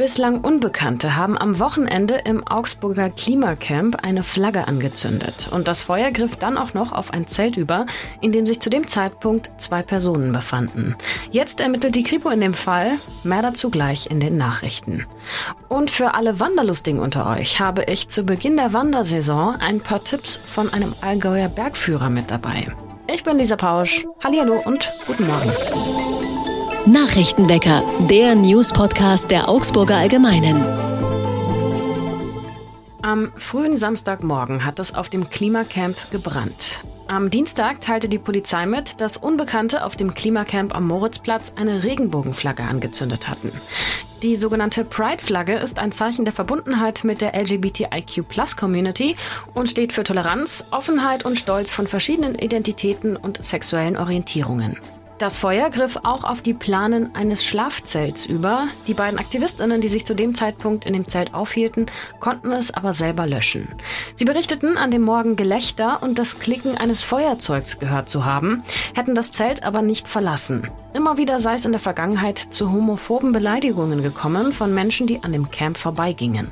Bislang Unbekannte haben am Wochenende im Augsburger Klimacamp eine Flagge angezündet. Und das Feuer griff dann auch noch auf ein Zelt über, in dem sich zu dem Zeitpunkt zwei Personen befanden. Jetzt ermittelt die Kripo in dem Fall. Mehr dazu gleich in den Nachrichten. Und für alle Wanderlustigen unter euch habe ich zu Beginn der Wandersaison ein paar Tipps von einem Allgäuer Bergführer mit dabei. Ich bin Lisa Pausch. Hallihallo und guten Morgen. Nachrichtenwecker, der News-Podcast der Augsburger Allgemeinen. Am frühen Samstagmorgen hat es auf dem Klimacamp gebrannt. Am Dienstag teilte die Polizei mit, dass Unbekannte auf dem Klimacamp am Moritzplatz eine Regenbogenflagge angezündet hatten. Die sogenannte Pride-Flagge ist ein Zeichen der Verbundenheit mit der LGBTIQ-Plus-Community und steht für Toleranz, Offenheit und Stolz von verschiedenen Identitäten und sexuellen Orientierungen. Das Feuer griff auch auf die Planen eines Schlafzelts über. Die beiden Aktivistinnen, die sich zu dem Zeitpunkt in dem Zelt aufhielten, konnten es aber selber löschen. Sie berichteten an dem Morgen Gelächter und das Klicken eines Feuerzeugs gehört zu haben, hätten das Zelt aber nicht verlassen. Immer wieder sei es in der Vergangenheit zu homophoben Beleidigungen gekommen von Menschen, die an dem Camp vorbeigingen.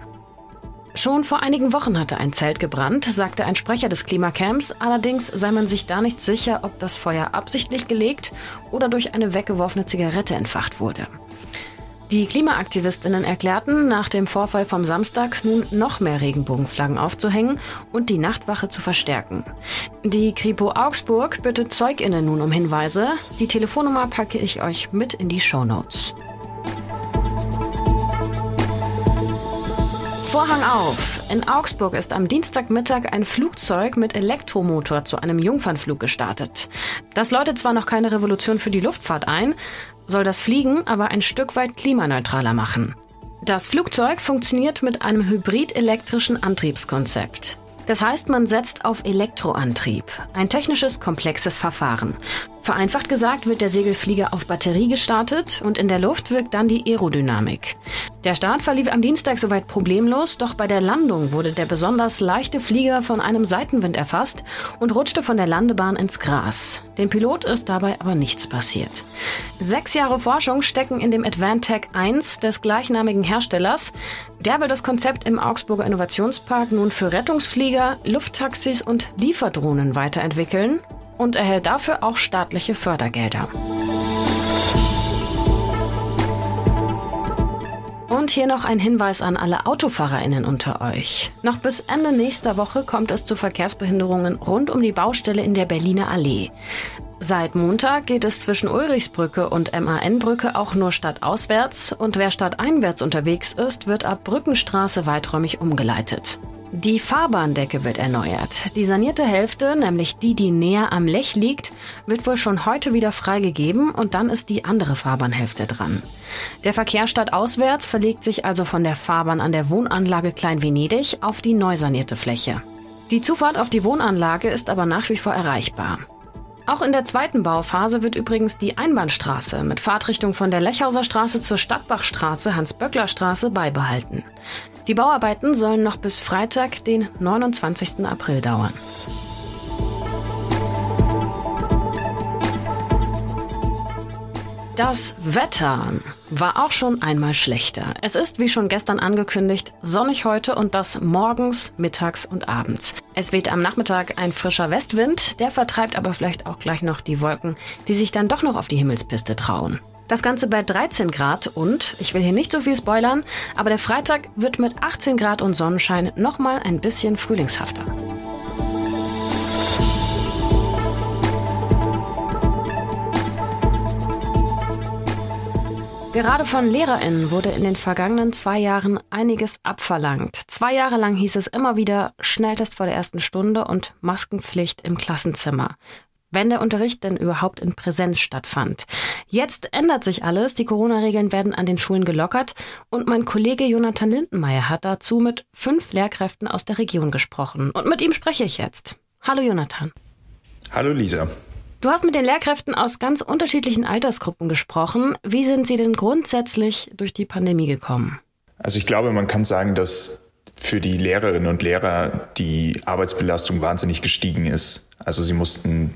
Schon vor einigen Wochen hatte ein Zelt gebrannt, sagte ein Sprecher des Klimacamps. Allerdings sei man sich da nicht sicher, ob das Feuer absichtlich gelegt oder durch eine weggeworfene Zigarette entfacht wurde. Die Klimaaktivistinnen erklärten, nach dem Vorfall vom Samstag nun noch mehr Regenbogenflaggen aufzuhängen und die Nachtwache zu verstärken. Die Kripo Augsburg bittet Zeuginnen nun um Hinweise. Die Telefonnummer packe ich euch mit in die Show Notes. Vorhang auf! In Augsburg ist am Dienstagmittag ein Flugzeug mit Elektromotor zu einem Jungfernflug gestartet. Das läutet zwar noch keine Revolution für die Luftfahrt ein, soll das Fliegen aber ein Stück weit klimaneutraler machen. Das Flugzeug funktioniert mit einem hybrid-elektrischen Antriebskonzept. Das heißt, man setzt auf Elektroantrieb, ein technisches, komplexes Verfahren. Vereinfacht gesagt wird der Segelflieger auf Batterie gestartet und in der Luft wirkt dann die Aerodynamik. Der Start verlief am Dienstag soweit problemlos, doch bei der Landung wurde der besonders leichte Flieger von einem Seitenwind erfasst und rutschte von der Landebahn ins Gras. Dem Pilot ist dabei aber nichts passiert. Sechs Jahre Forschung stecken in dem Advantech 1 des gleichnamigen Herstellers. Der will das Konzept im Augsburger Innovationspark nun für Rettungsflieger, Lufttaxis und Lieferdrohnen weiterentwickeln und erhält dafür auch staatliche Fördergelder. Und hier noch ein Hinweis an alle AutofahrerInnen unter euch. Noch bis Ende nächster Woche kommt es zu Verkehrsbehinderungen rund um die Baustelle in der Berliner Allee. Seit Montag geht es zwischen Ulrichsbrücke und MAN-Brücke auch nur stadtauswärts und wer stadteinwärts unterwegs ist, wird ab Brückenstraße weiträumig umgeleitet. Die Fahrbahndecke wird erneuert. Die sanierte Hälfte, nämlich die, die näher am Lech liegt, wird wohl schon heute wieder freigegeben und dann ist die andere Fahrbahnhälfte dran. Der Verkehr stadtauswärts verlegt sich also von der Fahrbahn an der Wohnanlage Klein Venedig auf die neu sanierte Fläche. Die Zufahrt auf die Wohnanlage ist aber nach wie vor erreichbar. Auch in der zweiten Bauphase wird übrigens die Einbahnstraße mit Fahrtrichtung von der Lechhauser Straße zur Stadtbachstraße Hans-Böckler-Straße beibehalten. Die Bauarbeiten sollen noch bis Freitag, den 29. April dauern. Das Wetter war auch schon einmal schlechter. Es ist, wie schon gestern angekündigt, sonnig heute und das morgens, mittags und abends. Es weht am Nachmittag ein frischer Westwind, der vertreibt aber vielleicht auch gleich noch die Wolken, die sich dann doch noch auf die Himmelspiste trauen. Das Ganze bei 13 Grad und, ich will hier nicht so viel spoilern, aber der Freitag wird mit 18 Grad und Sonnenschein nochmal ein bisschen frühlingshafter. Gerade von LehrerInnen wurde in den vergangenen zwei Jahren einiges abverlangt. Zwei Jahre lang hieß es immer wieder Schnelltest vor der ersten Stunde und Maskenpflicht im Klassenzimmer. Wenn der Unterricht denn überhaupt in Präsenz stattfand. Jetzt ändert sich alles. Die Corona-Regeln werden an den Schulen gelockert. Und mein Kollege Jonathan Lindenmeier hat dazu mit fünf Lehrkräften aus der Region gesprochen. Und mit ihm spreche ich jetzt. Hallo Jonathan. Hallo Lisa. Du hast mit den Lehrkräften aus ganz unterschiedlichen Altersgruppen gesprochen. Wie sind sie denn grundsätzlich durch die Pandemie gekommen? Also ich glaube, man kann sagen, dass für die Lehrerinnen und Lehrer die Arbeitsbelastung wahnsinnig gestiegen ist. Also sie mussten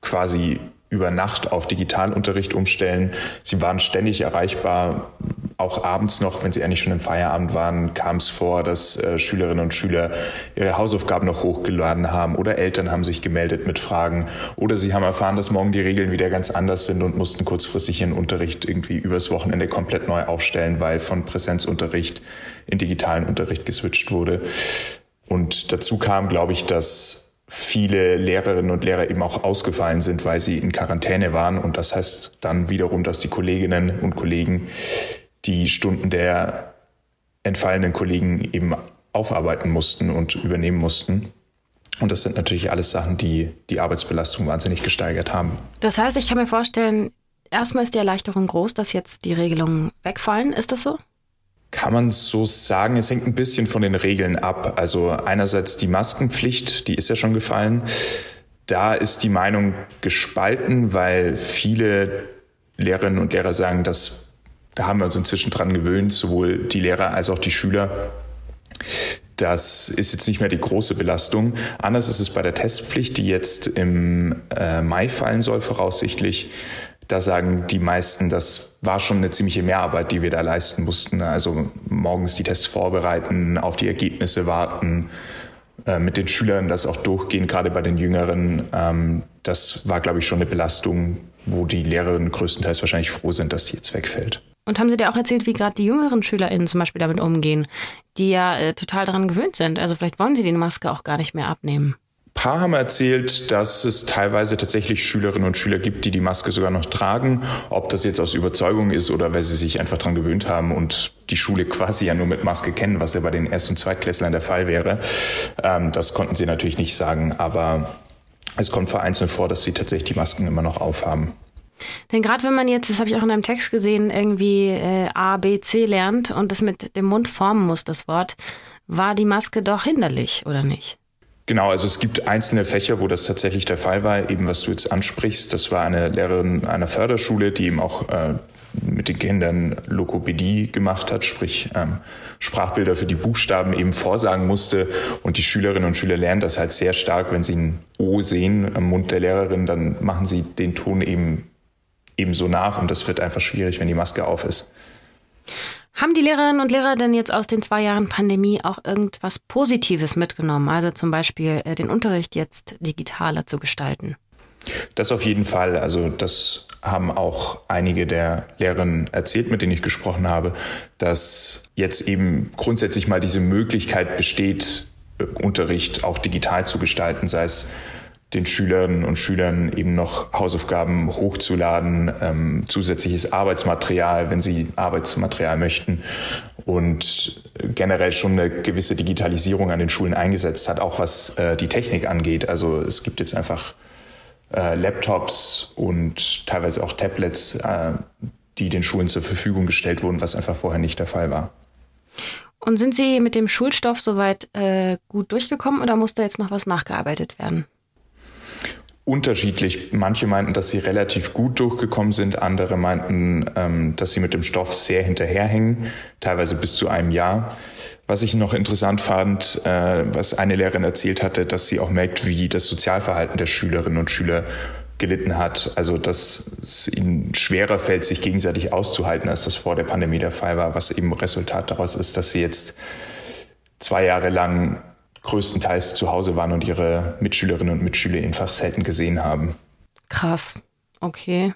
quasi über Nacht auf Digitalunterricht umstellen. Sie waren ständig erreichbar, auch abends noch, wenn sie eigentlich schon im Feierabend waren, kam es vor, dass äh, Schülerinnen und Schüler ihre Hausaufgaben noch hochgeladen haben oder Eltern haben sich gemeldet mit Fragen oder sie haben erfahren, dass morgen die Regeln wieder ganz anders sind und mussten kurzfristig ihren Unterricht irgendwie übers Wochenende komplett neu aufstellen, weil von Präsenzunterricht in digitalen Unterricht geswitcht wurde. Und dazu kam, glaube ich, dass viele Lehrerinnen und Lehrer eben auch ausgefallen sind, weil sie in Quarantäne waren. Und das heißt dann wiederum, dass die Kolleginnen und Kollegen die Stunden der entfallenen Kollegen eben aufarbeiten mussten und übernehmen mussten. Und das sind natürlich alles Sachen, die die Arbeitsbelastung wahnsinnig gesteigert haben. Das heißt, ich kann mir vorstellen, erstmal ist die Erleichterung groß, dass jetzt die Regelungen wegfallen. Ist das so? Kann man so sagen, es hängt ein bisschen von den Regeln ab. Also einerseits die Maskenpflicht, die ist ja schon gefallen. Da ist die Meinung gespalten, weil viele Lehrerinnen und Lehrer sagen, dass da haben wir uns inzwischen dran gewöhnt, sowohl die Lehrer als auch die Schüler. Das ist jetzt nicht mehr die große Belastung. Anders ist es bei der Testpflicht, die jetzt im äh, Mai fallen soll, voraussichtlich. Da sagen die meisten, das war schon eine ziemliche Mehrarbeit, die wir da leisten mussten. Also morgens die Tests vorbereiten, auf die Ergebnisse warten, äh, mit den Schülern das auch durchgehen, gerade bei den Jüngeren. Ähm, das war, glaube ich, schon eine Belastung, wo die Lehrerinnen größtenteils wahrscheinlich froh sind, dass die jetzt wegfällt. Und haben Sie dir auch erzählt, wie gerade die jüngeren SchülerInnen zum Beispiel damit umgehen, die ja äh, total daran gewöhnt sind? Also vielleicht wollen sie die Maske auch gar nicht mehr abnehmen. Paar haben erzählt, dass es teilweise tatsächlich Schülerinnen und Schüler gibt, die die Maske sogar noch tragen. Ob das jetzt aus Überzeugung ist oder weil sie sich einfach daran gewöhnt haben und die Schule quasi ja nur mit Maske kennen, was ja bei den Erst- und Zweitklässlern der Fall wäre. Ähm, das konnten sie natürlich nicht sagen, aber es kommt vereinzelt vor, dass sie tatsächlich die Masken immer noch aufhaben. Denn gerade wenn man jetzt, das habe ich auch in einem Text gesehen, irgendwie äh, A, B, C lernt und das mit dem Mund formen muss, das Wort, war die Maske doch hinderlich, oder nicht? Genau, also es gibt einzelne Fächer, wo das tatsächlich der Fall war, eben was du jetzt ansprichst. Das war eine Lehrerin einer Förderschule, die eben auch äh, mit den Kindern Lokopädie gemacht hat, sprich ähm, Sprachbilder für die Buchstaben eben vorsagen musste. Und die Schülerinnen und Schüler lernen das halt sehr stark, wenn sie ein O sehen am Mund der Lehrerin, dann machen sie den Ton eben ebenso nach und das wird einfach schwierig, wenn die Maske auf ist. Haben die Lehrerinnen und Lehrer denn jetzt aus den zwei Jahren Pandemie auch irgendwas Positives mitgenommen? Also zum Beispiel äh, den Unterricht jetzt digitaler zu gestalten? Das auf jeden Fall. Also das haben auch einige der Lehrerinnen erzählt, mit denen ich gesprochen habe, dass jetzt eben grundsätzlich mal diese Möglichkeit besteht, äh, Unterricht auch digital zu gestalten, sei es den Schülerinnen und Schülern eben noch Hausaufgaben hochzuladen, ähm, zusätzliches Arbeitsmaterial, wenn sie Arbeitsmaterial möchten und generell schon eine gewisse Digitalisierung an den Schulen eingesetzt hat, auch was äh, die Technik angeht. Also es gibt jetzt einfach äh, Laptops und teilweise auch Tablets, äh, die den Schulen zur Verfügung gestellt wurden, was einfach vorher nicht der Fall war. Und sind Sie mit dem Schulstoff soweit äh, gut durchgekommen oder muss da jetzt noch was nachgearbeitet werden? Unterschiedlich. Manche meinten, dass sie relativ gut durchgekommen sind, andere meinten, ähm, dass sie mit dem Stoff sehr hinterherhängen, teilweise bis zu einem Jahr. Was ich noch interessant fand, äh, was eine Lehrerin erzählt hatte, dass sie auch merkt, wie das Sozialverhalten der Schülerinnen und Schüler gelitten hat. Also dass es ihnen schwerer fällt, sich gegenseitig auszuhalten, als das vor der Pandemie der Fall war, was eben Resultat daraus ist, dass sie jetzt zwei Jahre lang größtenteils zu Hause waren und ihre Mitschülerinnen und Mitschüler einfach selten gesehen haben. Krass. Okay.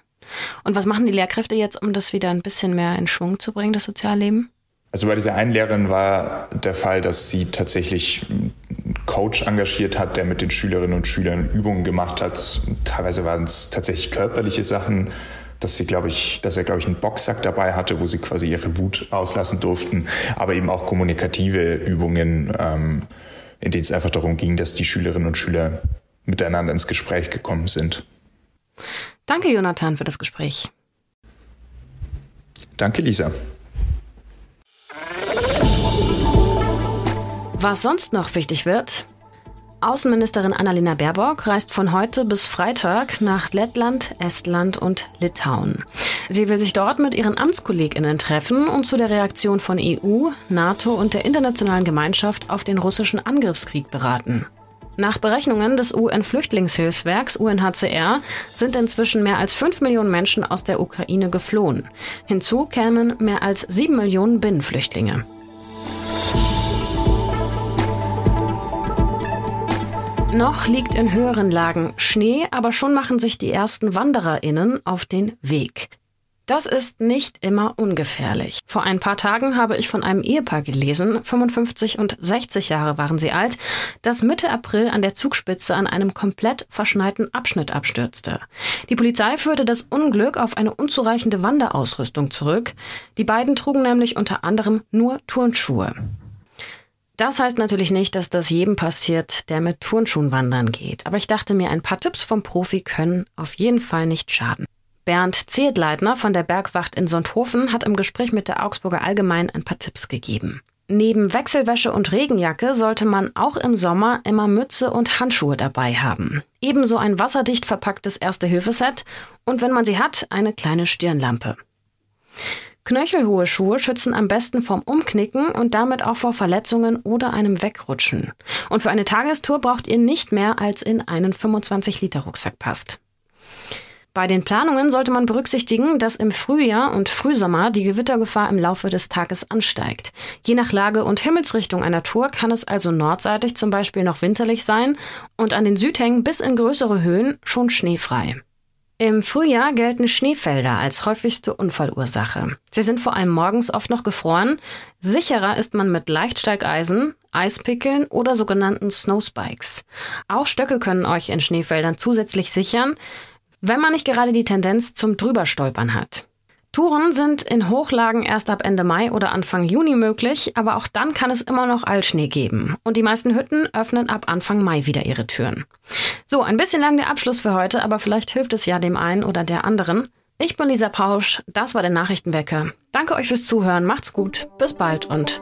Und was machen die Lehrkräfte jetzt, um das wieder ein bisschen mehr in Schwung zu bringen, das Sozialleben? Also bei dieser einen Lehrerin war der Fall, dass sie tatsächlich einen Coach engagiert hat, der mit den Schülerinnen und Schülern Übungen gemacht hat. Teilweise waren es tatsächlich körperliche Sachen, dass sie, glaube ich, dass er, glaube ich, einen Boxsack dabei hatte, wo sie quasi ihre Wut auslassen durften, aber eben auch kommunikative Übungen. Ähm, in denen es einfach darum ging, dass die Schülerinnen und Schüler miteinander ins Gespräch gekommen sind. Danke, Jonathan, für das Gespräch. Danke, Lisa. Was sonst noch wichtig wird, Außenministerin Annalena Baerbock reist von heute bis Freitag nach Lettland, Estland und Litauen. Sie will sich dort mit ihren Amtskolleginnen treffen und zu der Reaktion von EU, NATO und der internationalen Gemeinschaft auf den russischen Angriffskrieg beraten. Nach Berechnungen des UN-Flüchtlingshilfswerks UNHCR sind inzwischen mehr als 5 Millionen Menschen aus der Ukraine geflohen. Hinzu kämen mehr als 7 Millionen Binnenflüchtlinge. Noch liegt in höheren Lagen Schnee, aber schon machen sich die ersten WandererInnen auf den Weg. Das ist nicht immer ungefährlich. Vor ein paar Tagen habe ich von einem Ehepaar gelesen, 55 und 60 Jahre waren sie alt, das Mitte April an der Zugspitze an einem komplett verschneiten Abschnitt abstürzte. Die Polizei führte das Unglück auf eine unzureichende Wanderausrüstung zurück. Die beiden trugen nämlich unter anderem nur Turnschuhe. Das heißt natürlich nicht, dass das jedem passiert, der mit Turnschuhen wandern geht. Aber ich dachte mir, ein paar Tipps vom Profi können auf jeden Fall nicht schaden. Bernd Zedleitner von der Bergwacht in Sonthofen hat im Gespräch mit der Augsburger Allgemein ein paar Tipps gegeben. Neben Wechselwäsche und Regenjacke sollte man auch im Sommer immer Mütze und Handschuhe dabei haben. Ebenso ein wasserdicht verpacktes Erste-Hilfe-Set und wenn man sie hat, eine kleine Stirnlampe. Knöchelhohe Schuhe schützen am besten vom Umknicken und damit auch vor Verletzungen oder einem Wegrutschen. Und für eine Tagestour braucht ihr nicht mehr als in einen 25-Liter-Rucksack passt. Bei den Planungen sollte man berücksichtigen, dass im Frühjahr und Frühsommer die Gewittergefahr im Laufe des Tages ansteigt. Je nach Lage und Himmelsrichtung einer Tour kann es also nordseitig zum Beispiel noch winterlich sein und an den Südhängen bis in größere Höhen schon schneefrei. Im Frühjahr gelten Schneefelder als häufigste Unfallursache. Sie sind vor allem morgens oft noch gefroren. Sicherer ist man mit Leichtsteigeisen, Eispickeln oder sogenannten Snowspikes. Auch Stöcke können euch in Schneefeldern zusätzlich sichern wenn man nicht gerade die Tendenz zum Drüberstolpern hat. Touren sind in Hochlagen erst ab Ende Mai oder Anfang Juni möglich, aber auch dann kann es immer noch Altschnee geben. Und die meisten Hütten öffnen ab Anfang Mai wieder ihre Türen. So, ein bisschen lang der Abschluss für heute, aber vielleicht hilft es ja dem einen oder der anderen. Ich bin Lisa Pausch, das war der Nachrichtenwecker. Danke euch fürs Zuhören, macht's gut, bis bald und